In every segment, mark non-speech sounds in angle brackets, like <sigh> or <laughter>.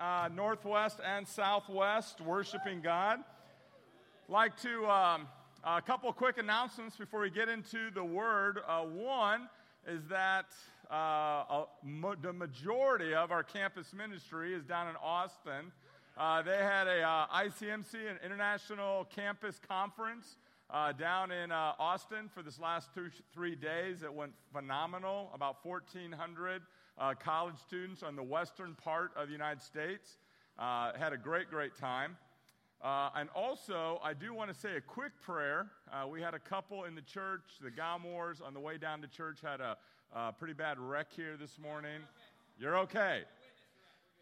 uh, Northwest and Southwest, worshiping God. Like to, um, a couple quick announcements before we get into the word. Uh, one is that uh, mo- the majority of our campus ministry is down in Austin. Uh, they had a uh, ICMC, an international campus conference. Uh, down in uh, Austin for this last two, three days. It went phenomenal. About 1,400 uh, college students on the western part of the United States. Uh, had a great, great time. Uh, and also, I do want to say a quick prayer. Uh, we had a couple in the church, the Galmores, on the way down to church, had a, a pretty bad wreck here this morning. You're okay.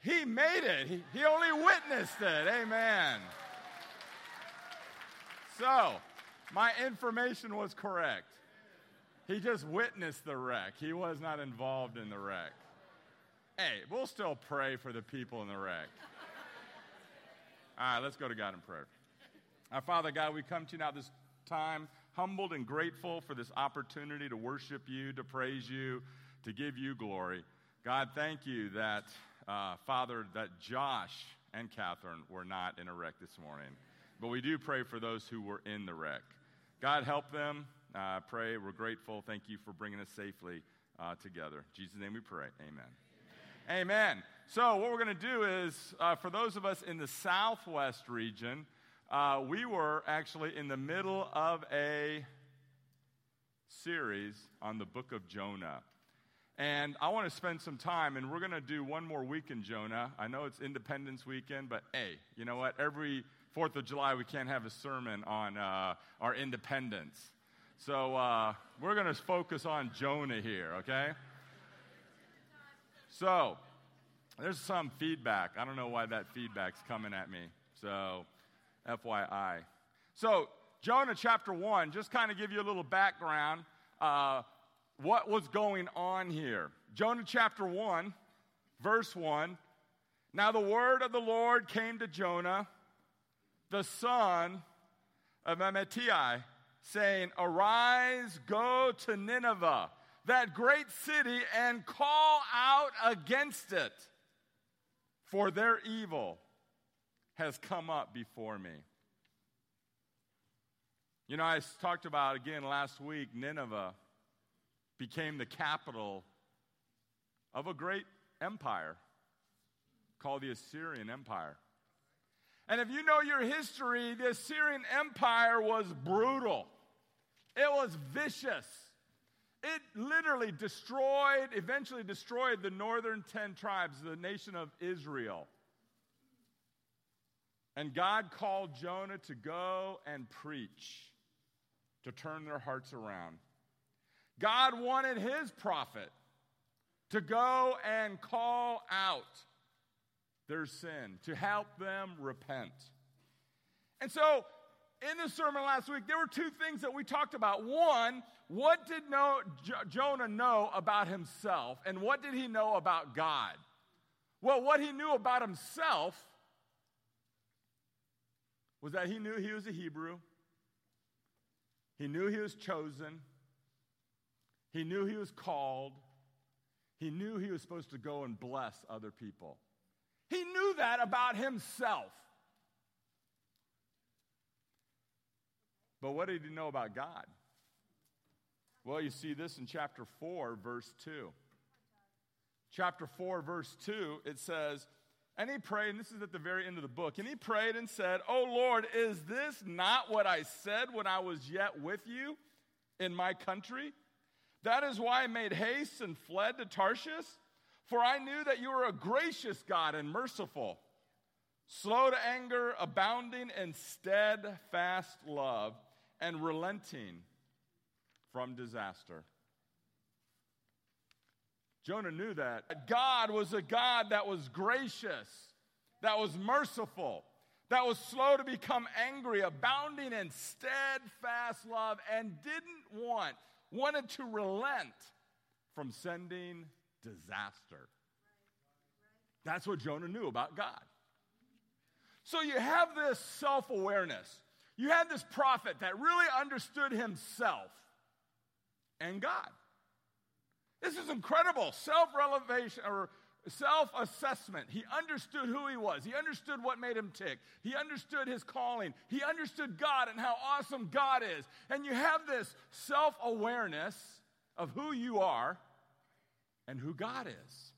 He made it, he, he only witnessed it. Amen. So, my information was correct. He just witnessed the wreck, he was not involved in the wreck. Hey, we'll still pray for the people in the wreck. All right, let's go to God in prayer. Our Father God, we come to you now this time humbled and grateful for this opportunity to worship you, to praise you, to give you glory. God, thank you that, uh, Father, that Josh and Catherine were not in a wreck this morning. But we do pray for those who were in the wreck. God, help them. Uh, pray. We're grateful. Thank you for bringing us safely uh, together. In Jesus' name we pray. Amen. Amen. So, what we're going to do is, uh, for those of us in the southwest region, uh, we were actually in the middle of a series on the book of Jonah. And I want to spend some time, and we're going to do one more week in Jonah. I know it's Independence Weekend, but hey, you know what? Every 4th of July, we can't have a sermon on uh, our independence. So uh, we're going to focus on Jonah here, okay? So, there's some feedback. I don't know why that feedback's coming at me. So, FYI. So, Jonah chapter 1, just kind of give you a little background. Uh, what was going on here? Jonah chapter 1, verse 1. Now, the word of the Lord came to Jonah, the son of Amittai, saying, Arise, go to Nineveh that great city and call out against it, for their evil has come up before me. You know, I talked about again last week, Nineveh became the capital of a great empire called the Assyrian Empire. And if you know your history, the Assyrian Empire was brutal, it was vicious. It literally destroyed, eventually destroyed the northern 10 tribes, the nation of Israel. And God called Jonah to go and preach, to turn their hearts around. God wanted his prophet to go and call out their sin, to help them repent. And so, in the sermon last week, there were two things that we talked about. One, what did know, Jonah know about himself, and what did he know about God? Well, what he knew about himself was that he knew he was a Hebrew, he knew he was chosen, he knew he was called, he knew he was supposed to go and bless other people. He knew that about himself. But what did he know about God? Well, you see this in chapter 4, verse 2. Chapter 4, verse 2, it says, And he prayed, and this is at the very end of the book, and he prayed and said, Oh Lord, is this not what I said when I was yet with you in my country? That is why I made haste and fled to Tarshish, for I knew that you were a gracious God and merciful, slow to anger, abounding in steadfast love, and relenting from disaster. Jonah knew that. God was a God that was gracious, that was merciful, that was slow to become angry, abounding in steadfast love, and didn't want, wanted to relent from sending disaster. That's what Jonah knew about God. So you have this self awareness. You had this prophet that really understood himself and God. This is incredible. Self revelation or self assessment. He understood who he was. He understood what made him tick. He understood his calling. He understood God and how awesome God is. And you have this self awareness of who you are and who God is.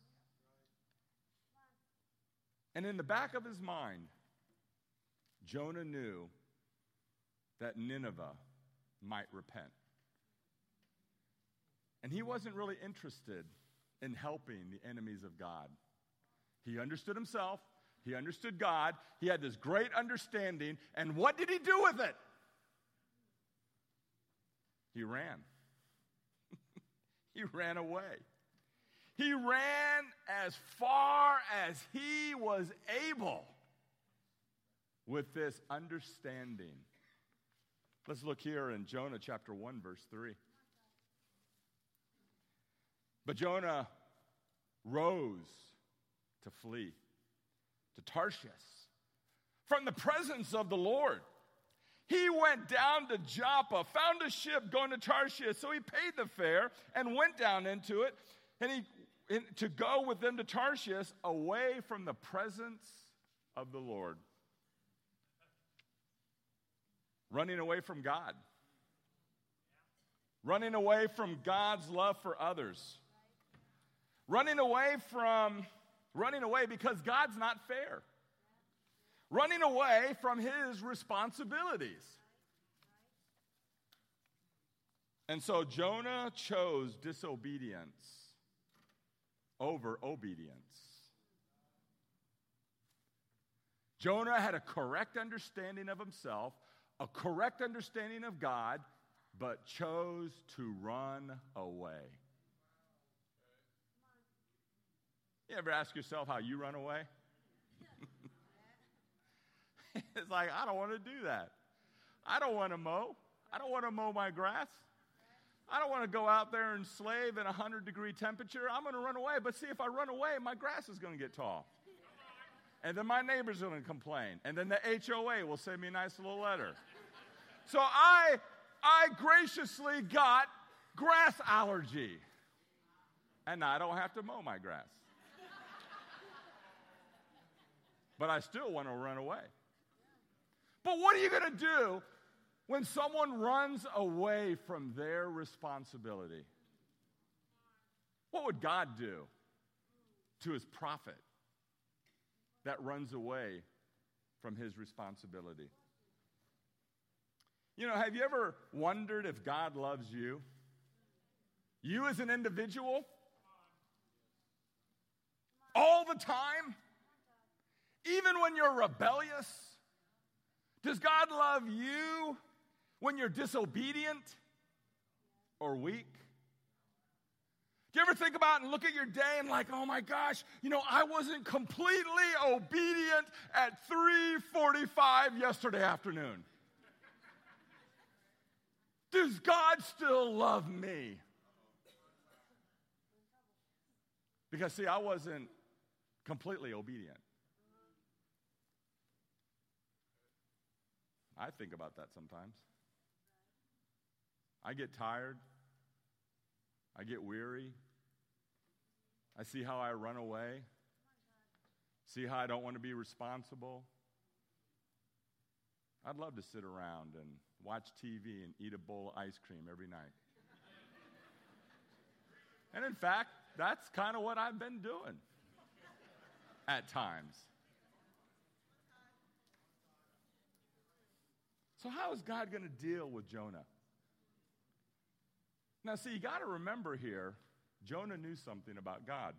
And in the back of his mind, Jonah knew that Nineveh might repent. And he wasn't really interested in helping the enemies of God. He understood himself, he understood God, he had this great understanding, and what did he do with it? He ran. <laughs> he ran away. He ran as far as he was able with this understanding. Let's look here in Jonah chapter 1, verse 3. But Jonah rose to flee to Tarshish from the presence of the Lord. He went down to Joppa, found a ship going to Tarshish, so he paid the fare and went down into it, and he to go with them to Tarshish away from the presence of the Lord. Running away from God. Running away from God's love for others Running away from, running away because God's not fair. Running away from his responsibilities. And so Jonah chose disobedience over obedience. Jonah had a correct understanding of himself, a correct understanding of God, but chose to run away. You ever ask yourself how you run away? <laughs> it's like, I don't want to do that. I don't want to mow. I don't want to mow my grass. I don't want to go out there and slave in a 100 degree temperature. I'm going to run away. But see, if I run away, my grass is going to get tall. And then my neighbor's going to complain. And then the HOA will send me a nice little letter. So I, I graciously got grass allergy. And I don't have to mow my grass. but I still want to run away. But what are you going to do when someone runs away from their responsibility? What would God do to his prophet that runs away from his responsibility? You know, have you ever wondered if God loves you? You as an individual? All the time? Even when you're rebellious? Does God love you when you're disobedient or weak? Do you ever think about and look at your day and like, oh my gosh, you know, I wasn't completely obedient at 3:45 yesterday afternoon. Does God still love me? Because see, I wasn't completely obedient. I think about that sometimes. I get tired. I get weary. I see how I run away. See how I don't want to be responsible. I'd love to sit around and watch TV and eat a bowl of ice cream every night. and in fact, that's kind of what I've been doing at times. So, how is God going to deal with Jonah? Now, see, you got to remember here, Jonah knew something about God.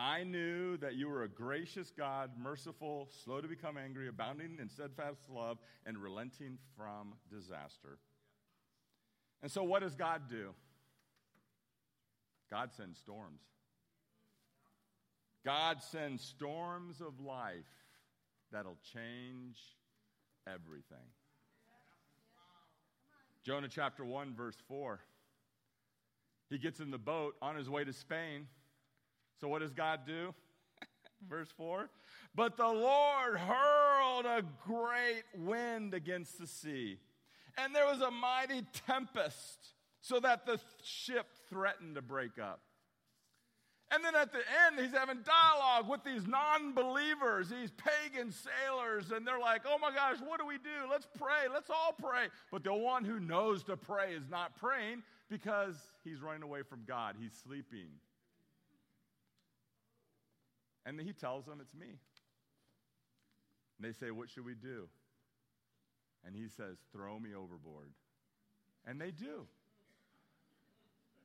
I knew that you were a gracious God, merciful, slow to become angry, abounding in steadfast love, and relenting from disaster. And so, what does God do? God sends storms. God sends storms of life that'll change everything. Jonah chapter 1, verse 4. He gets in the boat on his way to Spain. So, what does God do? <laughs> verse 4 But the Lord hurled a great wind against the sea, and there was a mighty tempest, so that the ship threatened to break up. And then at the end, he's having dialogue with these non believers, these pagan sailors, and they're like, oh my gosh, what do we do? Let's pray. Let's all pray. But the one who knows to pray is not praying because he's running away from God. He's sleeping. And then he tells them, It's me. And they say, What should we do? And he says, Throw me overboard. And they do.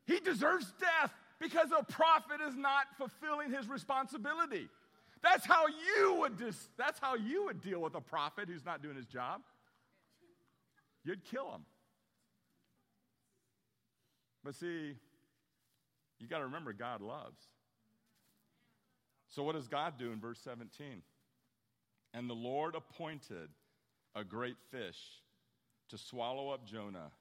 He deserves death because a prophet is not fulfilling his responsibility. That's how you would dis- that's how you would deal with a prophet who's not doing his job. You'd kill him. But see, you got to remember God loves. So what does God do in verse 17? And the Lord appointed a great fish to swallow up Jonah.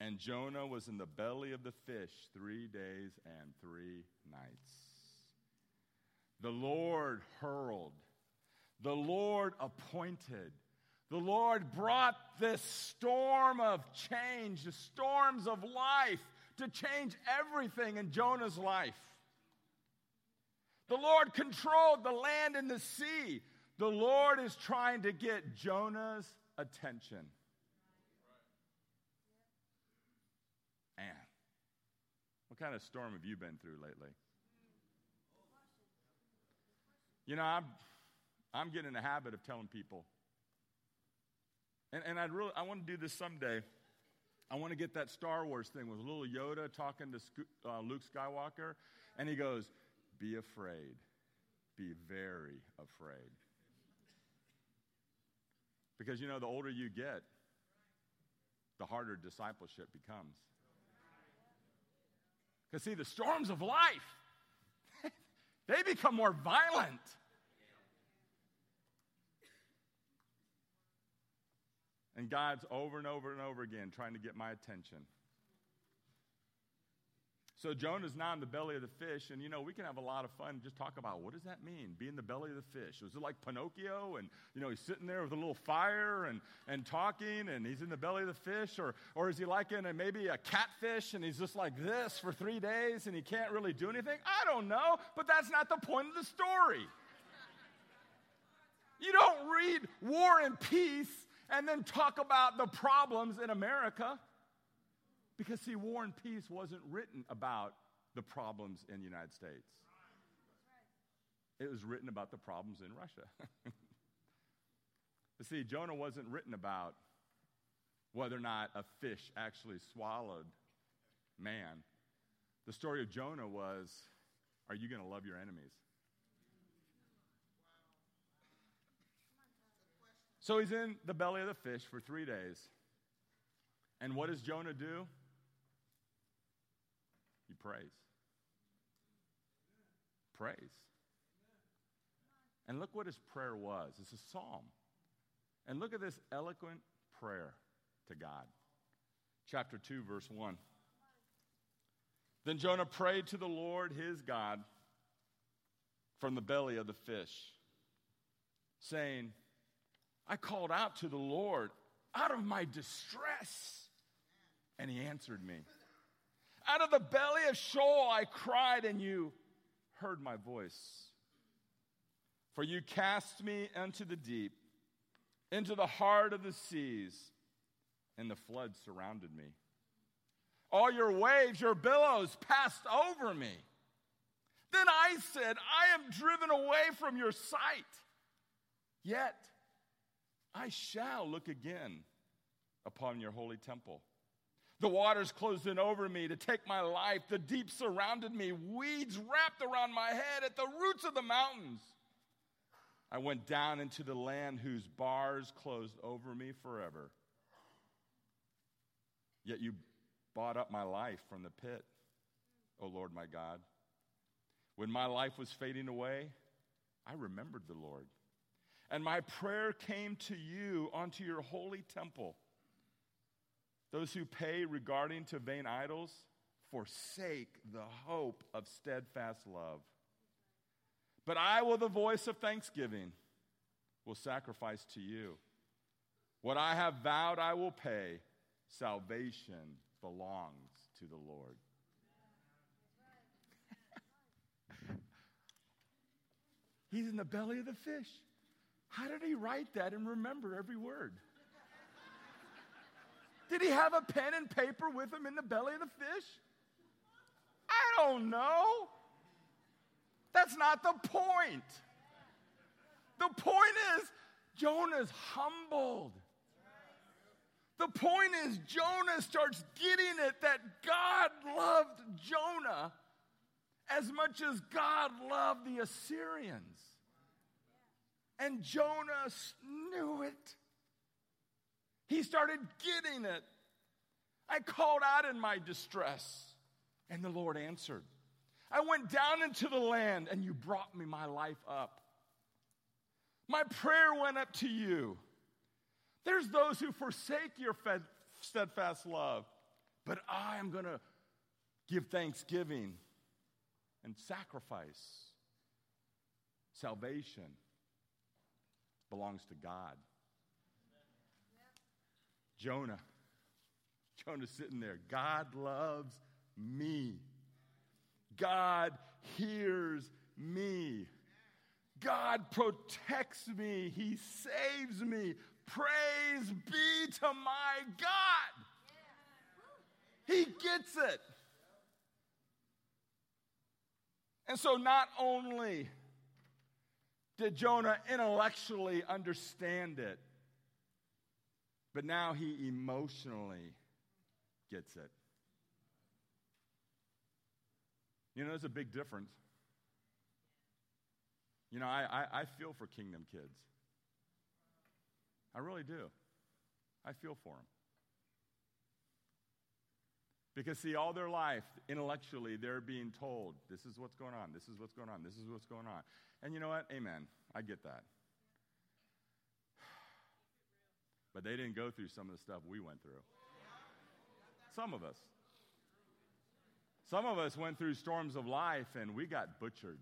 And Jonah was in the belly of the fish three days and three nights. The Lord hurled, the Lord appointed, the Lord brought this storm of change, the storms of life, to change everything in Jonah's life. The Lord controlled the land and the sea. The Lord is trying to get Jonah's attention. Man, what kind of storm have you been through lately? You know, I'm, I'm getting in the habit of telling people, and, and I'd really, I want to do this someday. I want to get that Star Wars thing with little Yoda talking to uh, Luke Skywalker, and he goes, Be afraid. Be very afraid. Because you know, the older you get, the harder discipleship becomes. Because, see, the storms of life, <laughs> they become more violent. And God's over and over and over again trying to get my attention. So Jonah's now in the belly of the fish, and you know, we can have a lot of fun just talk about what does that mean, be in the belly of the fish? Was it like Pinocchio and you know he's sitting there with a little fire and, and talking and he's in the belly of the fish? Or or is he like in a, maybe a catfish and he's just like this for three days and he can't really do anything? I don't know, but that's not the point of the story. You don't read War and Peace and then talk about the problems in America. Because, see, War and Peace wasn't written about the problems in the United States, it was written about the problems in Russia. <laughs> but see, Jonah wasn't written about whether or not a fish actually swallowed man. The story of Jonah was are you going to love your enemies? So he's in the belly of the fish for three days. And what does Jonah do? He prays. Prays. And look what his prayer was. It's a psalm. And look at this eloquent prayer to God. Chapter 2, verse 1. Then Jonah prayed to the Lord his God from the belly of the fish, saying, I called out to the Lord out of my distress, and he answered me. Out of the belly of Sheol I cried, and you heard my voice. For you cast me into the deep, into the heart of the seas, and the flood surrounded me. All your waves, your billows passed over me. Then I said, I am driven away from your sight. Yet I shall look again upon your holy temple. The waters closed in over me to take my life. The deep surrounded me. Weeds wrapped around my head at the roots of the mountains. I went down into the land whose bars closed over me forever. Yet you bought up my life from the pit, O Lord my God. When my life was fading away, I remembered the Lord. And my prayer came to you onto your holy temple. Those who pay regarding to vain idols forsake the hope of steadfast love. But I, with the voice of thanksgiving, will sacrifice to you. What I have vowed, I will pay. Salvation belongs to the Lord. <laughs> He's in the belly of the fish. How did he write that and remember every word? Did he have a pen and paper with him in the belly of the fish? I don't know. That's not the point. The point is, Jonah's humbled. The point is, Jonah starts getting it that God loved Jonah as much as God loved the Assyrians. And Jonah knew it. He started getting it. I called out in my distress, and the Lord answered. I went down into the land, and you brought me my life up. My prayer went up to you. There's those who forsake your steadfast love, but I am going to give thanksgiving and sacrifice. Salvation belongs to God. Jonah. Jonah's sitting there. God loves me. God hears me. God protects me. He saves me. Praise be to my God. He gets it. And so, not only did Jonah intellectually understand it, but now he emotionally gets it. You know, there's a big difference. You know, I, I, I feel for kingdom kids. I really do. I feel for them. Because, see, all their life, intellectually, they're being told, this is what's going on, this is what's going on, this is what's going on. And you know what? Amen. I get that. But they didn't go through some of the stuff we went through. Some of us. Some of us went through storms of life and we got butchered.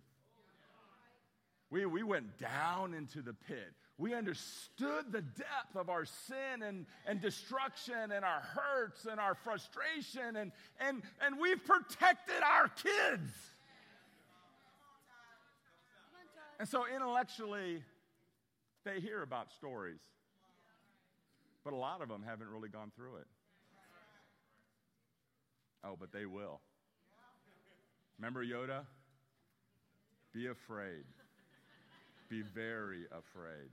We, we went down into the pit. We understood the depth of our sin and, and destruction and our hurts and our frustration, and, and, and we've protected our kids. And so intellectually, they hear about stories. But a lot of them haven't really gone through it. Oh, but they will. Remember Yoda? Be afraid. Be very afraid.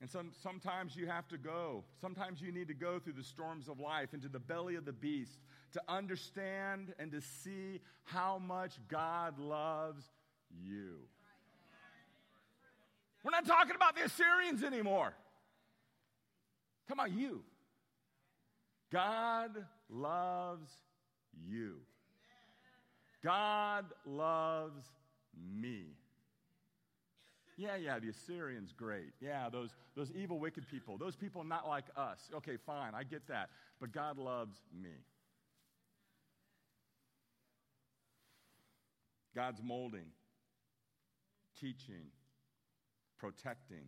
And some, sometimes you have to go. Sometimes you need to go through the storms of life into the belly of the beast to understand and to see how much God loves you. We're not talking about the Assyrians anymore. Talking about you. God loves you. God loves me. Yeah, yeah, the Assyrians, great. Yeah, those, those evil, wicked people. Those people not like us. Okay, fine, I get that. But God loves me. God's molding, teaching, protecting.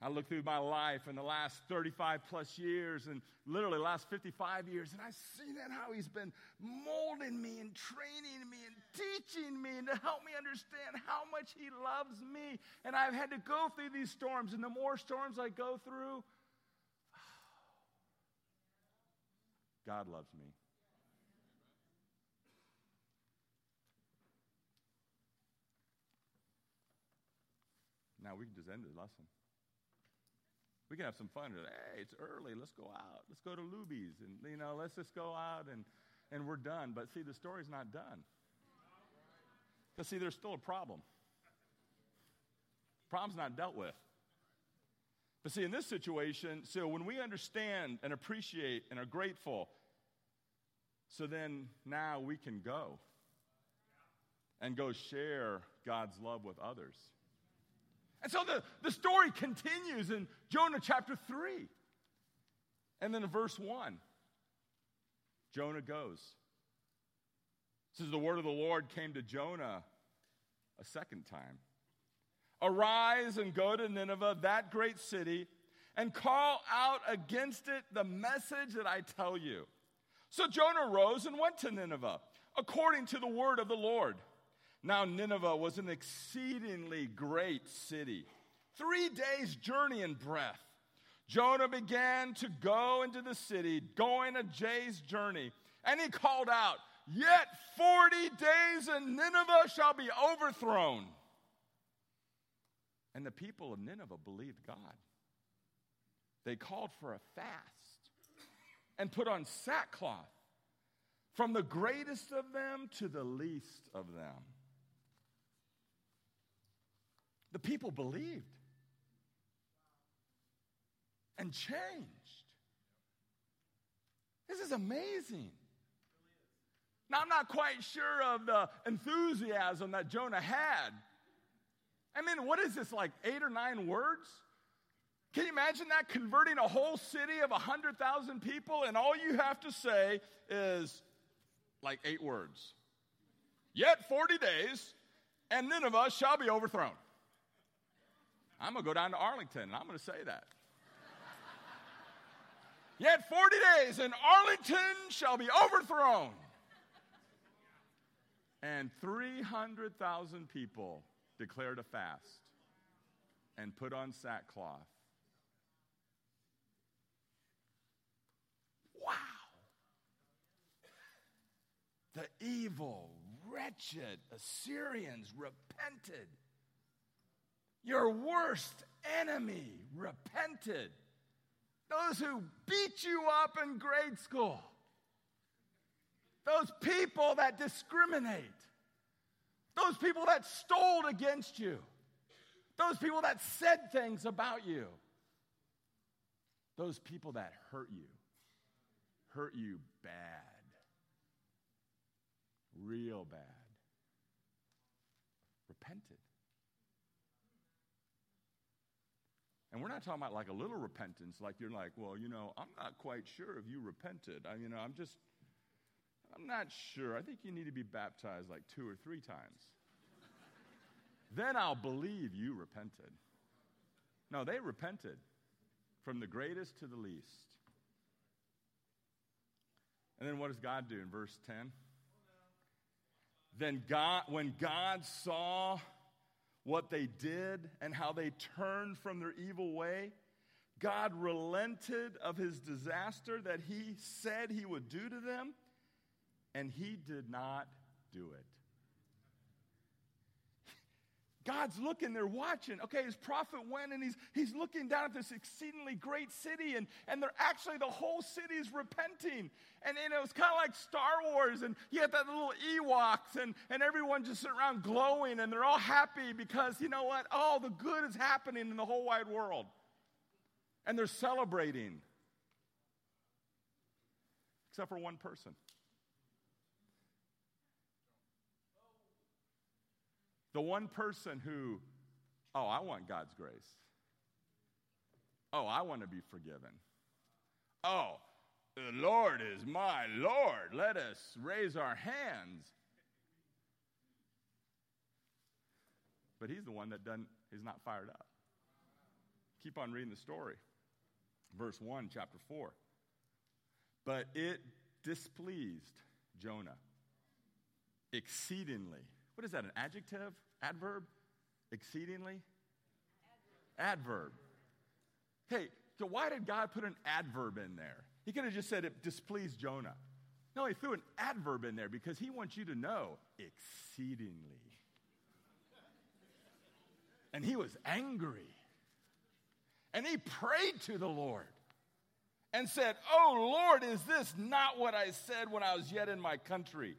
I look through my life in the last 35 plus years and literally last 55 years, and I see that how he's been molding me and training me and teaching me and to help me understand how much he loves me. And I've had to go through these storms, and the more storms I go through, <sighs> God loves me. Now we can just end the lesson. We can have some fun. Hey, it's early. Let's go out. Let's go to Luby's. And, you know, let's just go out and, and we're done. But see, the story's not done. Because, see, there's still a problem. Problem's not dealt with. But see, in this situation, so when we understand and appreciate and are grateful, so then now we can go and go share God's love with others. And so the, the story continues in Jonah chapter 3. And then in verse 1, Jonah goes. It says, The word of the Lord came to Jonah a second time Arise and go to Nineveh, that great city, and call out against it the message that I tell you. So Jonah rose and went to Nineveh according to the word of the Lord. Now, Nineveh was an exceedingly great city, three days' journey in breadth. Jonah began to go into the city, going a day's journey, and he called out, Yet 40 days and Nineveh shall be overthrown. And the people of Nineveh believed God. They called for a fast and put on sackcloth from the greatest of them to the least of them. The people believed and changed. This is amazing. Now, I'm not quite sure of the enthusiasm that Jonah had. I mean, what is this, like eight or nine words? Can you imagine that converting a whole city of 100,000 people and all you have to say is like eight words? Yet 40 days and Nineveh shall be overthrown. I'm going to go down to Arlington and I'm going to say that. <laughs> Yet 40 days and Arlington shall be overthrown. And 300,000 people declared a fast and put on sackcloth. Wow. The evil, wretched Assyrians repented. Your worst enemy repented. Those who beat you up in grade school. Those people that discriminate, those people that stole against you, those people that said things about you, those people that hurt you, hurt you bad, real bad, repented. And we're not talking about like a little repentance, like you're like, well, you know, I'm not quite sure if you repented. I, you know, I'm just I'm not sure. I think you need to be baptized like two or three times. then I'll believe you repented. No, they repented from the greatest to the least. And then what does God do in verse 10? Then God, when God saw what they did and how they turned from their evil way, God relented of his disaster that he said he would do to them and he did not do it. God's looking there watching. Okay, his prophet went and he's, he's looking down at this exceedingly great city, and, and they're actually, the whole city is repenting. And, and it was kind of like Star Wars, and you have that little Ewoks, and, and everyone just sitting around glowing, and they're all happy because, you know what? All the good is happening in the whole wide world. And they're celebrating. Except for one person. The one person who, oh, I want God's grace. Oh, I want to be forgiven. Oh, the Lord is my Lord. Let us raise our hands. But he's the one that doesn't, he's not fired up. Keep on reading the story. Verse 1, chapter 4. But it displeased Jonah exceedingly. What is that, an adjective? Adverb? Exceedingly? Adverb. Hey, so why did God put an adverb in there? He could have just said it displeased Jonah. No, he threw an adverb in there because he wants you to know exceedingly. And he was angry. And he prayed to the Lord and said, Oh Lord, is this not what I said when I was yet in my country?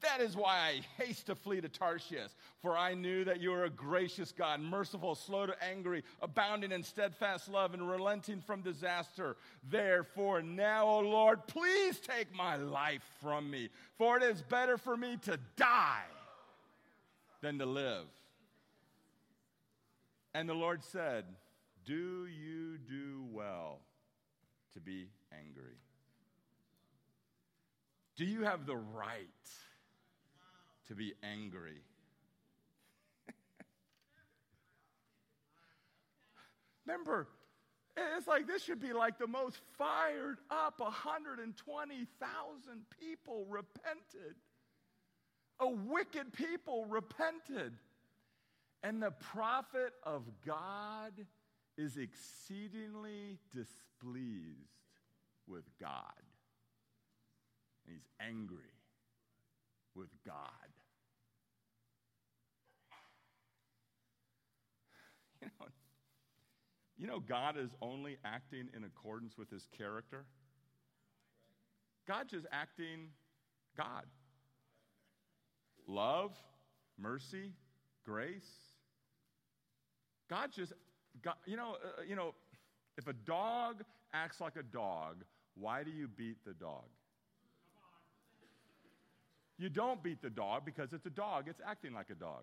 That is why I haste to flee to Tarshish, for I knew that you are a gracious God, merciful, slow to angry, abounding in steadfast love, and relenting from disaster. Therefore, now, O Lord, please take my life from me, for it is better for me to die than to live. And the Lord said, Do you do well to be angry? Do you have the right? To be angry. <laughs> Remember, it's like this should be like the most fired up 120,000 people repented. A wicked people repented. And the prophet of God is exceedingly displeased with God. And he's angry with God. You know, you know, God is only acting in accordance with his character. God's just acting God. Love, mercy, grace. God just, God, you know, uh, you know, if a dog acts like a dog, why do you beat the dog? You don't beat the dog because it's a dog, it's acting like a dog.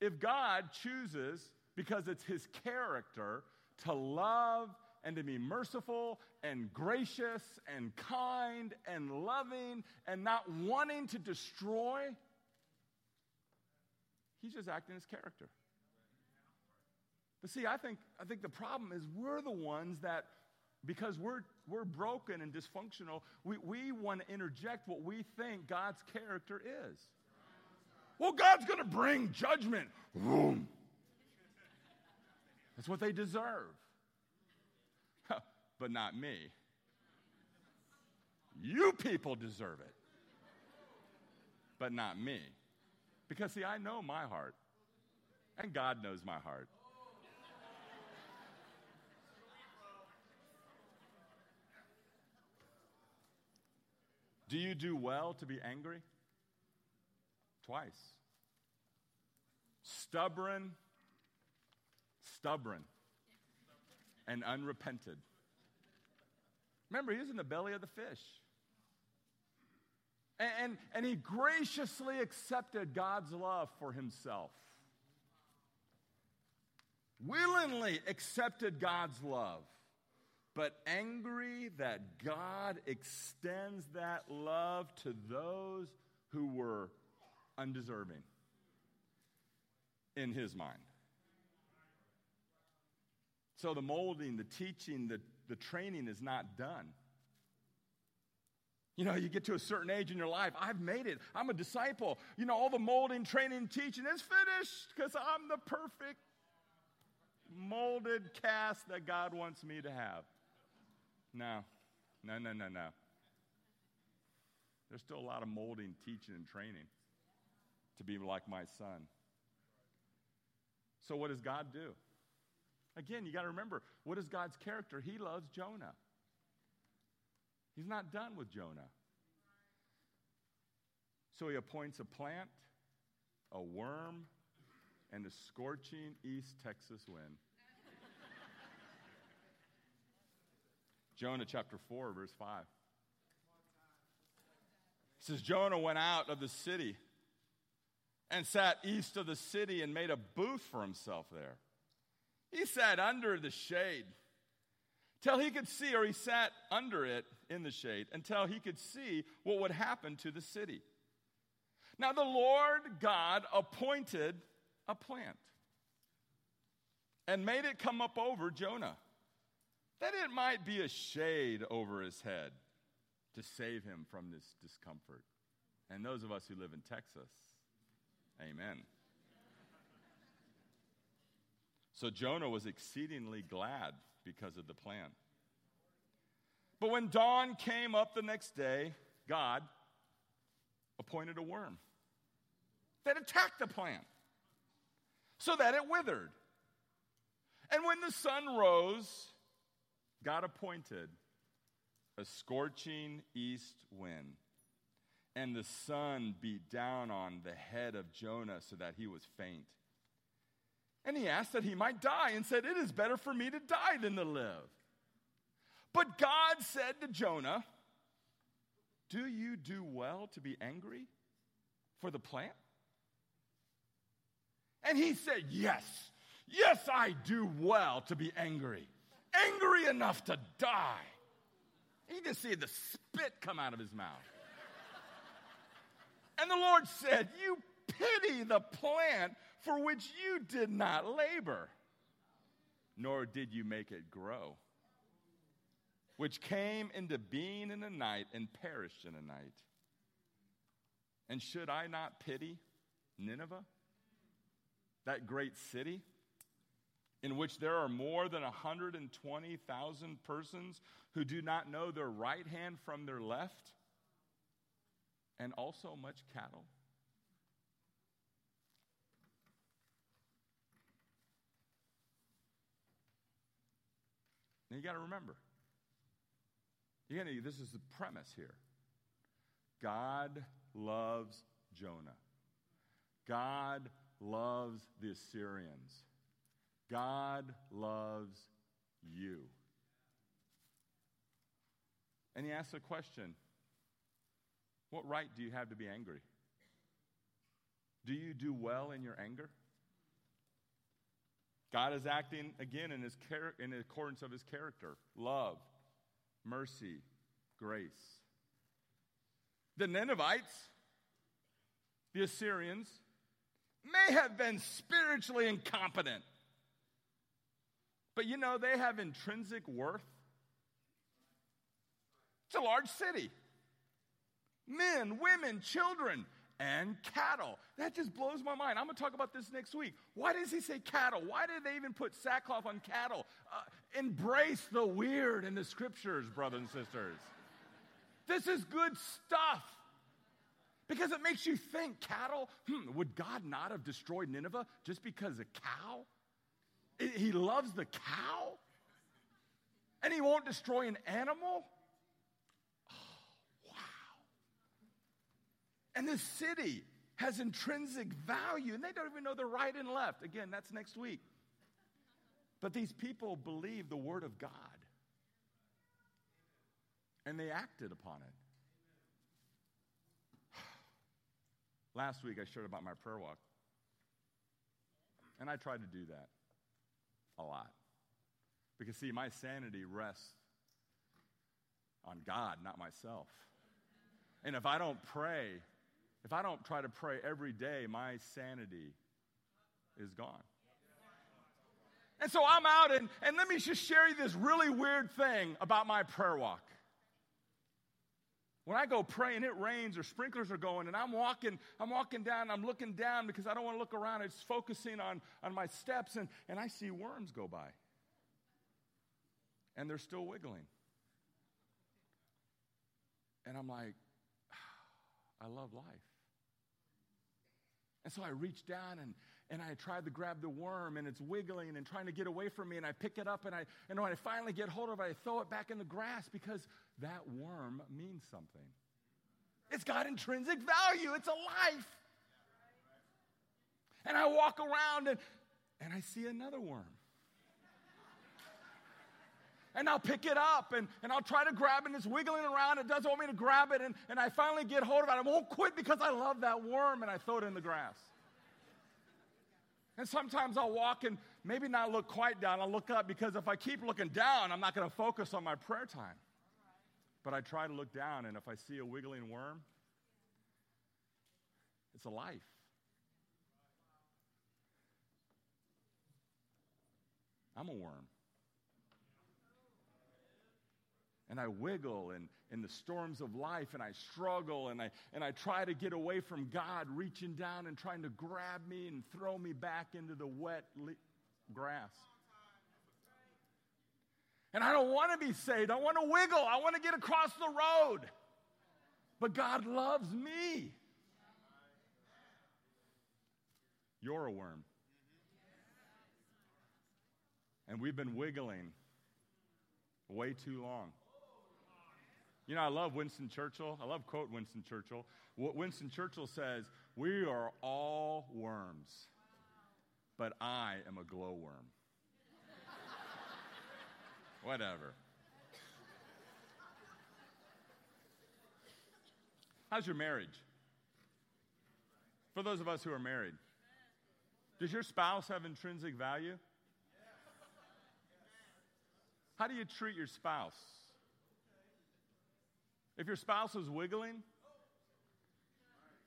If God chooses, because it's his character, to love and to be merciful and gracious and kind and loving and not wanting to destroy, he's just acting his character. But see, I think, I think the problem is we're the ones that, because we're, we're broken and dysfunctional, we, we want to interject what we think God's character is. Well, God's going to bring judgment. Vroom. That's what they deserve. <laughs> but not me. You people deserve it. But not me. Because, see, I know my heart, and God knows my heart. Do you do well to be angry? Twice. Stubborn, stubborn, and unrepented. Remember, he was in the belly of the fish. And, and, and he graciously accepted God's love for himself. Willingly accepted God's love but angry that God extends that love to those who were undeserving in his mind. So the molding, the teaching, the, the training is not done. You know, you get to a certain age in your life, I've made it. I'm a disciple. You know, all the molding, training, teaching is finished because I'm the perfect molded cast that God wants me to have. No, no, no, no, no. There's still a lot of molding, teaching, and training to be like my son. So, what does God do? Again, you got to remember what is God's character? He loves Jonah. He's not done with Jonah. So, he appoints a plant, a worm, and a scorching East Texas wind. <laughs> Jonah chapter 4, verse 5. It says, Jonah went out of the city and sat east of the city and made a booth for himself there. He sat under the shade till he could see, or he sat under it in the shade until he could see what would happen to the city. Now, the Lord God appointed a plant and made it come up over Jonah that it might be a shade over his head to save him from this discomfort. And those of us who live in Texas, amen. So Jonah was exceedingly glad because of the plan. But when dawn came up the next day, God appointed a worm that attacked the plant so that it withered. And when the sun rose, God appointed a scorching east wind, and the sun beat down on the head of Jonah so that he was faint. And he asked that he might die and said, It is better for me to die than to live. But God said to Jonah, Do you do well to be angry for the plant? And he said, Yes, yes, I do well to be angry angry enough to die. He just see the spit come out of his mouth. And the Lord said, You pity the plant for which you did not labor, nor did you make it grow, which came into being in a night and perished in a night. And should I not pity Nineveh, that great city, in which there are more than 120,000 persons who do not know their right hand from their left, and also much cattle? Now you got to remember, you gotta, this is the premise here. God loves Jonah. God loves the Assyrians. God loves you. And he asks a question What right do you have to be angry? Do you do well in your anger? God is acting again in, his char- in accordance of his character love, mercy, grace. The Ninevites, the Assyrians, may have been spiritually incompetent, but you know, they have intrinsic worth. It's a large city. Men, women, children, and cattle. That just blows my mind. I'm going to talk about this next week. Why does he say cattle? Why did they even put sackcloth on cattle? Uh, embrace the weird in the scriptures, brothers and sisters. This is good stuff. Because it makes you think cattle, hmm, would God not have destroyed Nineveh just because a cow? He loves the cow? And he won't destroy an animal? And this city has intrinsic value, and they don't even know the right and left. Again, that's next week. But these people believe the word of God, and they acted upon it. <sighs> Last week, I shared about my prayer walk, and I tried to do that a lot. Because, see, my sanity rests on God, not myself. And if I don't pray, if I don't try to pray every day, my sanity is gone. And so I'm out, and, and let me just share you this really weird thing about my prayer walk. When I go pray and it rains or sprinklers are going and I'm walking, I'm walking down, I'm looking down because I don't want to look around. It's focusing on, on my steps and, and I see worms go by. And they're still wiggling. And I'm like, <sighs> I love life. And so I reach down and, and I try to grab the worm and it's wiggling and trying to get away from me and I pick it up and I and when I finally get hold of it, I throw it back in the grass because that worm means something. It's got intrinsic value. It's a life. And I walk around and, and I see another worm. And I'll pick it up and, and I'll try to grab it and it's wiggling around. It doesn't want me to grab it. And, and I finally get hold of it. I won't quit because I love that worm and I throw it in the grass. And sometimes I'll walk and maybe not look quite down. I'll look up because if I keep looking down, I'm not going to focus on my prayer time. But I try to look down, and if I see a wiggling worm, it's a life. I'm a worm. And I wiggle in, in the storms of life and I struggle and I, and I try to get away from God reaching down and trying to grab me and throw me back into the wet le- grass. And I don't want to be saved. I want to wiggle. I want to get across the road. But God loves me. You're a worm. And we've been wiggling way too long. You know, I love Winston Churchill. I love quote Winston Churchill. What Winston Churchill says, "We are all worms, but I am a glowworm." <laughs> Whatever. How's your marriage? For those of us who are married, does your spouse have intrinsic value? How do you treat your spouse? If your spouse is wiggling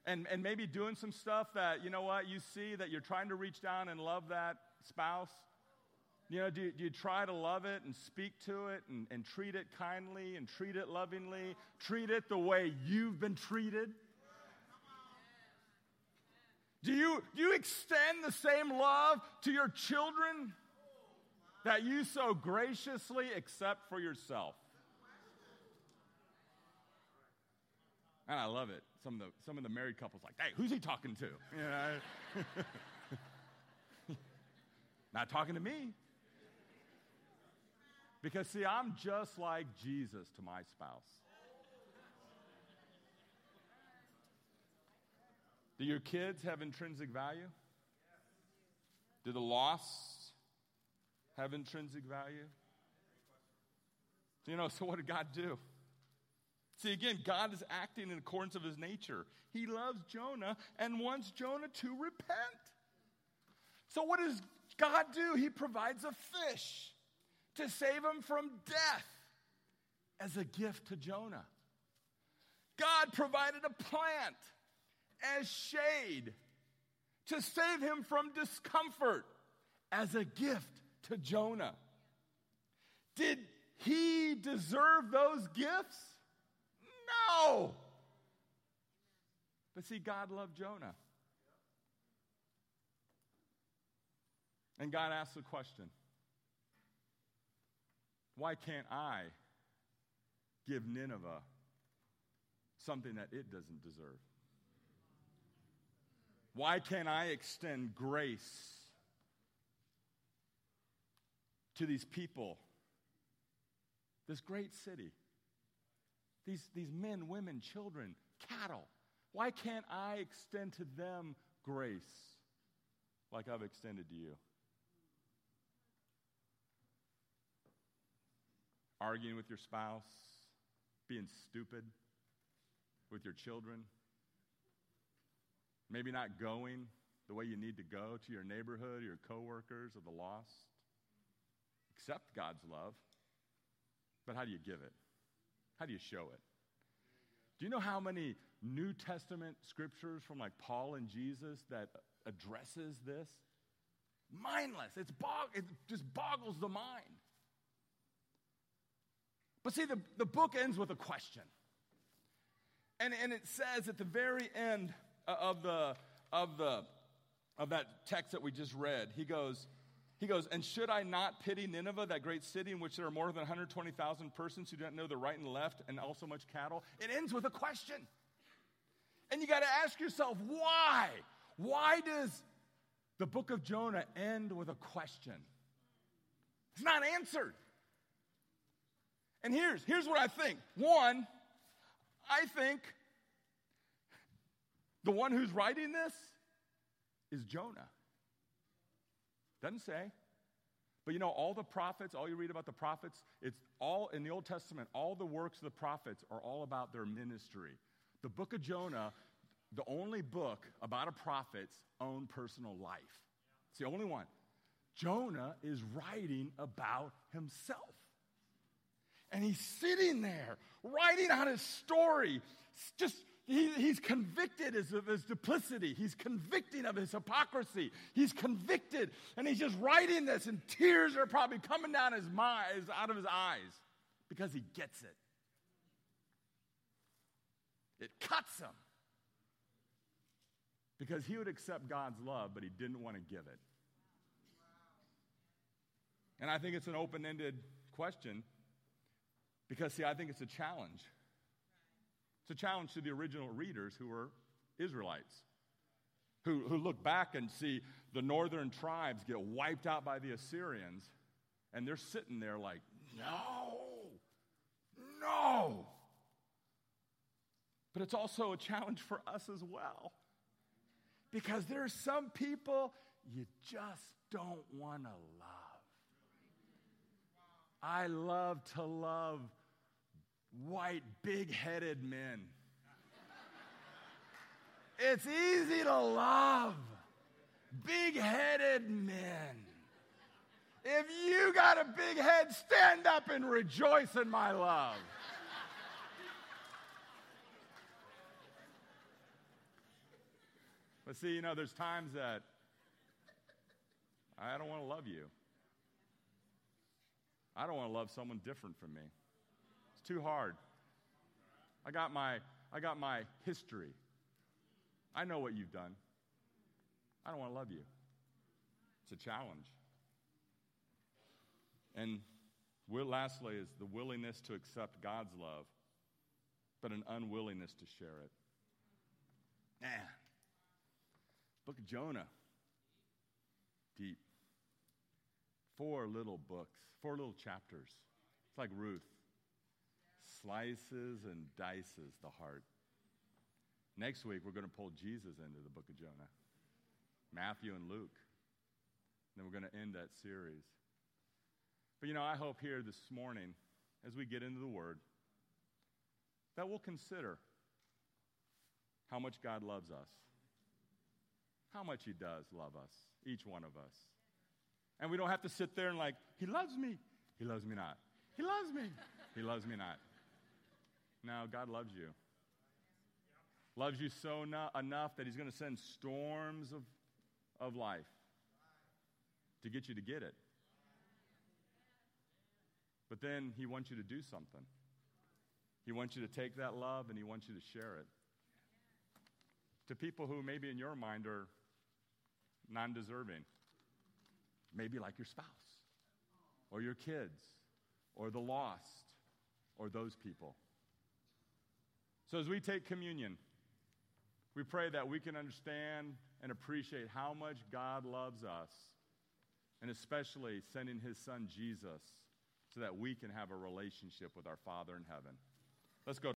and, and maybe doing some stuff that, you know what, you see that you're trying to reach down and love that spouse, you know, do, do you try to love it and speak to it and, and treat it kindly and treat it lovingly? Treat it the way you've been treated? Do you, do you extend the same love to your children that you so graciously accept for yourself? And I love it. Some of the, some of the married couples like, hey, who's he talking to? You know? <laughs> Not talking to me. Because, see, I'm just like Jesus to my spouse. Do your kids have intrinsic value? Do the lost have intrinsic value? You know, so what did God do? See, again, God is acting in accordance of his nature. He loves Jonah and wants Jonah to repent. So, what does God do? He provides a fish to save him from death as a gift to Jonah. God provided a plant as shade to save him from discomfort as a gift to Jonah. Did he deserve those gifts? No. But see, God loved Jonah. And God asked the question why can't I give Nineveh something that it doesn't deserve? Why can't I extend grace to these people, this great city, these, these men, women, children, cattle? Why can't I extend to them grace like I've extended to you? Arguing with your spouse, being stupid with your children Maybe not going the way you need to go to your neighborhood, your coworkers, or the lost. Accept God's love. But how do you give it? How do you show it? Do you know how many New Testament scriptures from like Paul and Jesus that addresses this? Mindless. It's bog- it just boggles the mind. But see, the, the book ends with a question. And, and it says at the very end of the of the of that text that we just read. He goes, he goes, and should I not pity Nineveh, that great city in which there are more than 120,000 persons who don't know the right and left, and also much cattle? It ends with a question. And you got to ask yourself, why? Why does the book of Jonah end with a question? It's not answered. And here's, here's what I think. One, I think the one who's writing this is Jonah. Doesn't say. But you know, all the prophets, all you read about the prophets, it's all in the Old Testament, all the works of the prophets are all about their ministry. The book of Jonah, the only book about a prophet's own personal life. It's the only one. Jonah is writing about himself. And he's sitting there writing out his story, just he, he's convicted of his duplicity. He's convicting of his hypocrisy. He's convicted, and he's just writing this, and tears are probably coming down his mind, out of his eyes because he gets it. It cuts him because he would accept God's love, but he didn't want to give it. And I think it's an open ended question because, see, I think it's a challenge. It's a challenge to the original readers who were Israelites, who, who look back and see the northern tribes get wiped out by the Assyrians, and they're sitting there like, no, no. But it's also a challenge for us as well. Because there are some people you just don't want to love. I love to love white, big headed men. It's easy to love big headed men. If you got a big head, stand up and rejoice in my love. But see, you know, there's times that I don't want to love you. I don't want to love someone different from me too hard. I got my, I got my history. I know what you've done. I don't want to love you. It's a challenge. And lastly, is the willingness to accept God's love, but an unwillingness to share it. Man, Book of Jonah, deep. Four little books, four little chapters. It's like Ruth. Slices and dices the heart. Next week, we're going to pull Jesus into the book of Jonah, Matthew and Luke. Then we're going to end that series. But you know, I hope here this morning, as we get into the Word, that we'll consider how much God loves us, how much He does love us, each one of us. And we don't have to sit there and like, He loves me. He loves me not. He loves me. He loves me not. No, God loves you. Loves you so no- enough that He's going to send storms of, of life to get you to get it. But then He wants you to do something. He wants you to take that love and He wants you to share it to people who maybe in your mind are non deserving. Maybe like your spouse, or your kids, or the lost, or those people. So as we take communion, we pray that we can understand and appreciate how much God loves us, and especially sending his son Jesus so that we can have a relationship with our Father in heaven. Let's go.